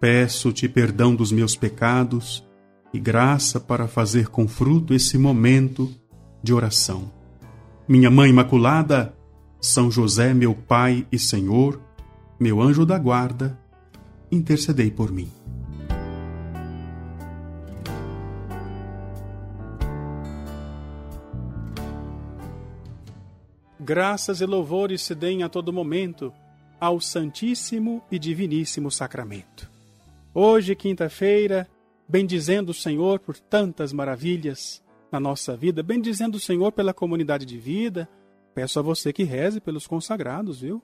Peço-te perdão dos meus pecados e graça para fazer com fruto esse momento de oração. Minha Mãe Imaculada, São José, meu Pai e Senhor, meu anjo da guarda, intercedei por mim. Graças e louvores se deem a todo momento ao Santíssimo e Diviníssimo Sacramento. Hoje, quinta-feira, bendizendo o Senhor por tantas maravilhas na nossa vida, bendizendo o Senhor pela comunidade de vida. Peço a você que reze pelos consagrados, viu?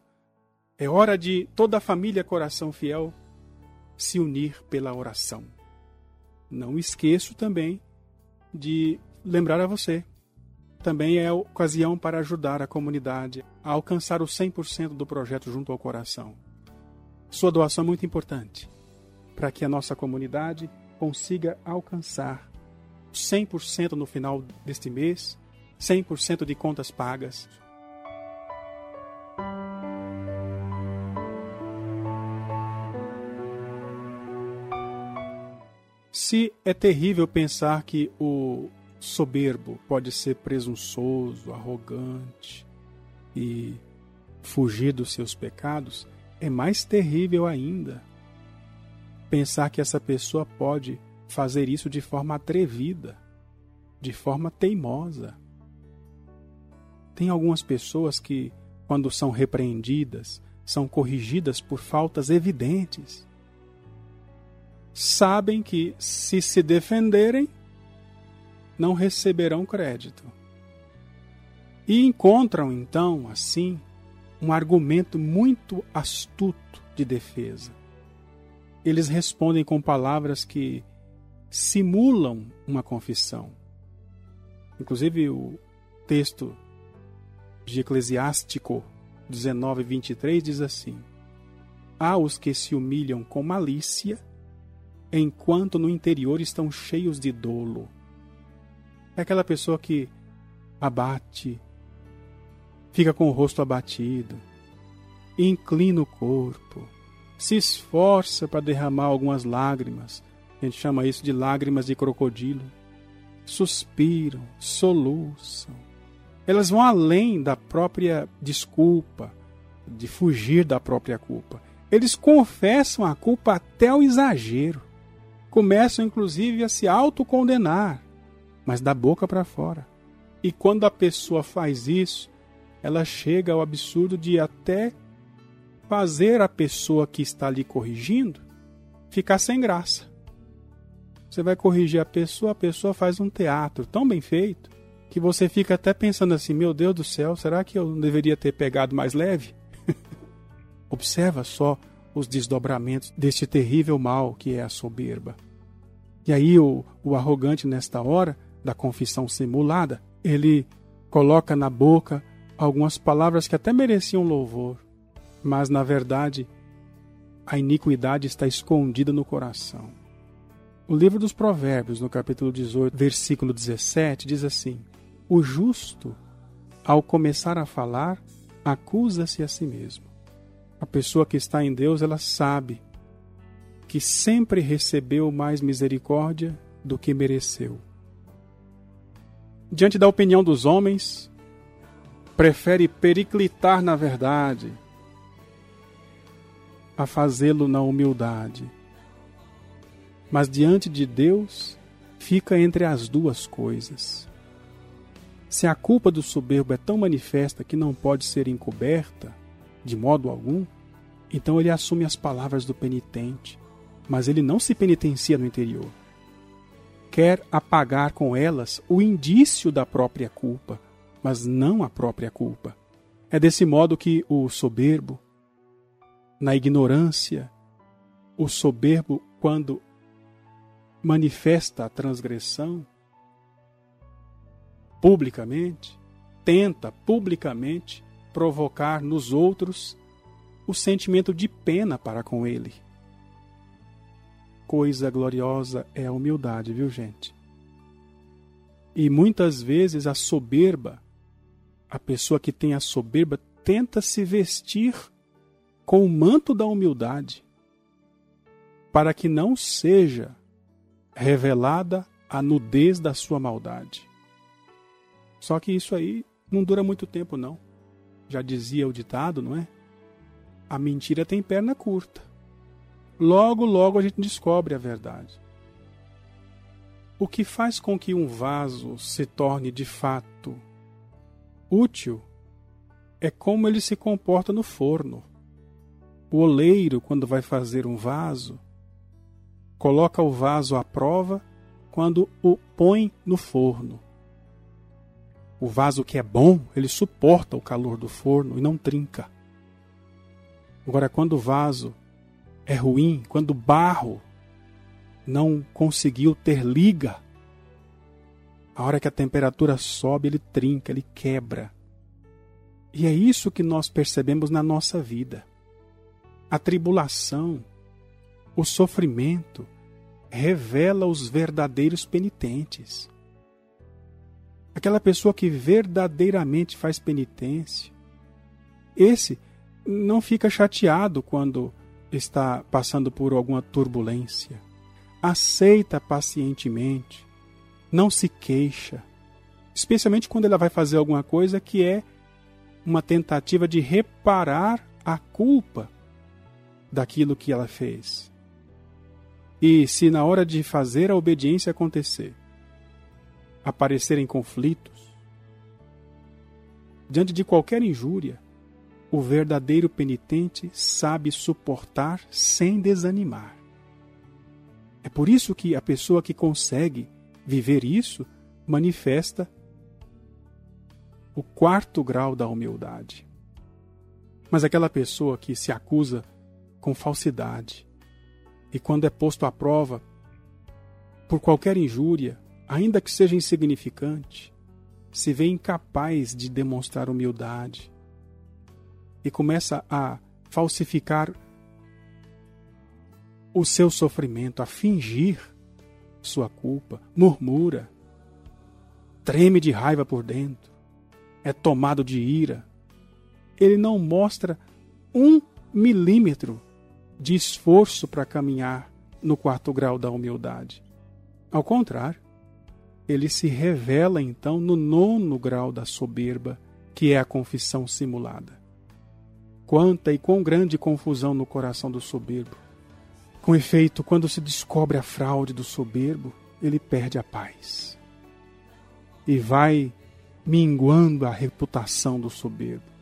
É hora de toda a família Coração Fiel se unir pela oração. Não esqueço também de lembrar a você. Também é ocasião para ajudar a comunidade a alcançar o 100% do projeto junto ao coração. Sua doação é muito importante para que a nossa comunidade consiga alcançar 100% no final deste mês, 100% de contas pagas. Se é terrível pensar que o soberbo pode ser presunçoso, arrogante e fugir dos seus pecados, é mais terrível ainda pensar que essa pessoa pode fazer isso de forma atrevida, de forma teimosa. Tem algumas pessoas que, quando são repreendidas, são corrigidas por faltas evidentes. Sabem que, se se defenderem, não receberão crédito. E encontram, então, assim, um argumento muito astuto de defesa eles respondem com palavras que simulam uma confissão. Inclusive, o texto de Eclesiástico 19, 23 diz assim: Há os que se humilham com malícia, enquanto no interior estão cheios de dolo. É aquela pessoa que abate, fica com o rosto abatido, inclina o corpo, se esforça para derramar algumas lágrimas. A gente chama isso de lágrimas de crocodilo. Suspiram, soluçam. Elas vão além da própria desculpa, de fugir da própria culpa. Eles confessam a culpa até o exagero. Começam, inclusive, a se autocondenar, mas da boca para fora. E quando a pessoa faz isso, ela chega ao absurdo de até fazer a pessoa que está ali corrigindo ficar sem graça. Você vai corrigir a pessoa, a pessoa faz um teatro tão bem feito que você fica até pensando assim: meu Deus do céu, será que eu não deveria ter pegado mais leve? Observa só os desdobramentos deste terrível mal que é a soberba. E aí o, o arrogante, nesta hora da confissão simulada, ele coloca na boca algumas palavras que até mereciam louvor mas na verdade a iniquidade está escondida no coração. O livro dos Provérbios, no capítulo 18, versículo 17, diz assim: O justo, ao começar a falar, acusa-se a si mesmo. A pessoa que está em Deus, ela sabe que sempre recebeu mais misericórdia do que mereceu. Diante da opinião dos homens, prefere periclitar na verdade, a fazê-lo na humildade. Mas diante de Deus, fica entre as duas coisas. Se a culpa do soberbo é tão manifesta que não pode ser encoberta, de modo algum, então ele assume as palavras do penitente, mas ele não se penitencia no interior. Quer apagar com elas o indício da própria culpa, mas não a própria culpa. É desse modo que o soberbo, na ignorância, o soberbo, quando manifesta a transgressão publicamente, tenta publicamente provocar nos outros o sentimento de pena para com ele. Coisa gloriosa é a humildade, viu, gente? E muitas vezes a soberba, a pessoa que tem a soberba, tenta se vestir com o manto da humildade, para que não seja revelada a nudez da sua maldade. Só que isso aí não dura muito tempo, não. Já dizia o ditado, não é? A mentira tem perna curta. Logo, logo a gente descobre a verdade. O que faz com que um vaso se torne de fato útil é como ele se comporta no forno. O oleiro, quando vai fazer um vaso, coloca o vaso à prova quando o põe no forno. O vaso que é bom, ele suporta o calor do forno e não trinca. Agora, quando o vaso é ruim, quando o barro não conseguiu ter liga, a hora que a temperatura sobe, ele trinca, ele quebra. E é isso que nós percebemos na nossa vida. A tribulação, o sofrimento, revela os verdadeiros penitentes. Aquela pessoa que verdadeiramente faz penitência, esse não fica chateado quando está passando por alguma turbulência. Aceita pacientemente, não se queixa, especialmente quando ela vai fazer alguma coisa que é uma tentativa de reparar a culpa daquilo que ela fez. E se na hora de fazer a obediência acontecer, aparecerem conflitos, diante de qualquer injúria, o verdadeiro penitente sabe suportar sem desanimar. É por isso que a pessoa que consegue viver isso manifesta o quarto grau da humildade. Mas aquela pessoa que se acusa com falsidade. E quando é posto à prova por qualquer injúria, ainda que seja insignificante, se vê incapaz de demonstrar humildade. E começa a falsificar o seu sofrimento, a fingir sua culpa, murmura, treme de raiva por dentro, é tomado de ira. Ele não mostra um milímetro de esforço para caminhar no quarto grau da humildade. Ao contrário, ele se revela então no nono grau da soberba, que é a confissão simulada. Quanta e quão grande confusão no coração do soberbo. Com efeito, quando se descobre a fraude do soberbo, ele perde a paz. E vai minguando a reputação do soberbo.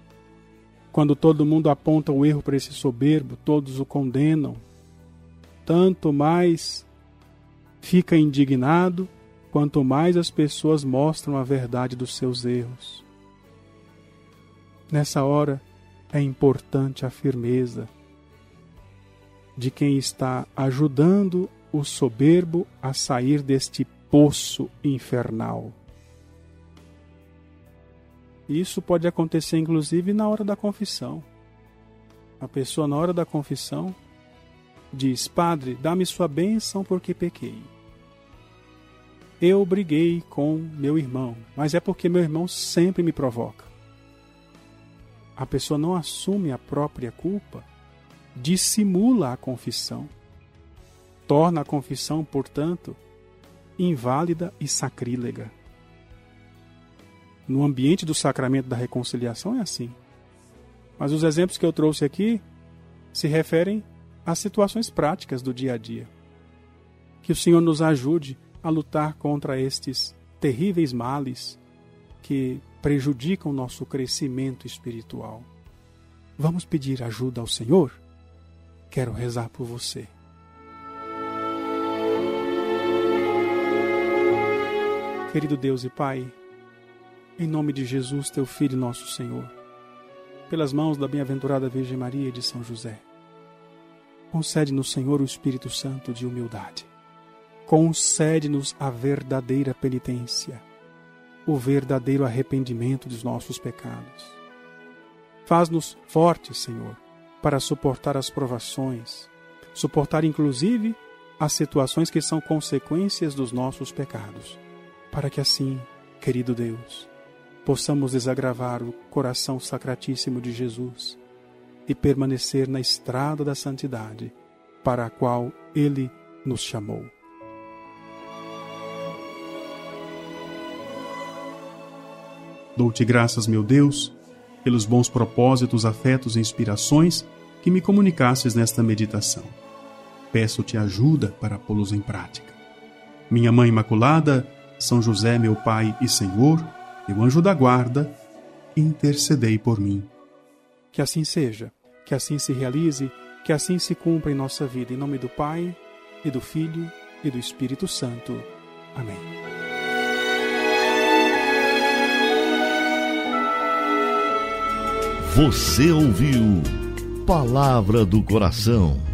Quando todo mundo aponta o erro para esse soberbo, todos o condenam. Tanto mais fica indignado, quanto mais as pessoas mostram a verdade dos seus erros. Nessa hora, é importante a firmeza de quem está ajudando o soberbo a sair deste poço infernal. Isso pode acontecer inclusive na hora da confissão. A pessoa, na hora da confissão, diz: Padre, dá-me sua bênção porque pequei. Eu briguei com meu irmão, mas é porque meu irmão sempre me provoca a pessoa não assume a própria culpa, dissimula a confissão, torna a confissão, portanto, inválida e sacrílega. No ambiente do sacramento da reconciliação é assim. Mas os exemplos que eu trouxe aqui se referem às situações práticas do dia a dia. Que o Senhor nos ajude a lutar contra estes terríveis males que prejudicam nosso crescimento espiritual. Vamos pedir ajuda ao Senhor? Quero rezar por você. Querido Deus e Pai, em nome de Jesus, teu Filho, nosso Senhor, pelas mãos da bem-aventurada Virgem Maria e de São José, concede no Senhor o Espírito Santo de humildade, concede-nos a verdadeira penitência, o verdadeiro arrependimento dos nossos pecados. Faz-nos fortes, Senhor, para suportar as provações, suportar inclusive as situações que são consequências dos nossos pecados, para que assim, querido Deus, possamos desagravar o coração sacratíssimo de Jesus e permanecer na estrada da santidade para a qual Ele nos chamou. Dou-te graças, meu Deus, pelos bons propósitos, afetos e inspirações que me comunicasses nesta meditação. Peço-te ajuda para pô-los em prática. Minha Mãe Imaculada, São José, meu Pai e Senhor, meu anjo da guarda, intercedei por mim. Que assim seja, que assim se realize, que assim se cumpra em nossa vida. Em nome do Pai, e do Filho, e do Espírito Santo. Amém. Você ouviu Palavra do Coração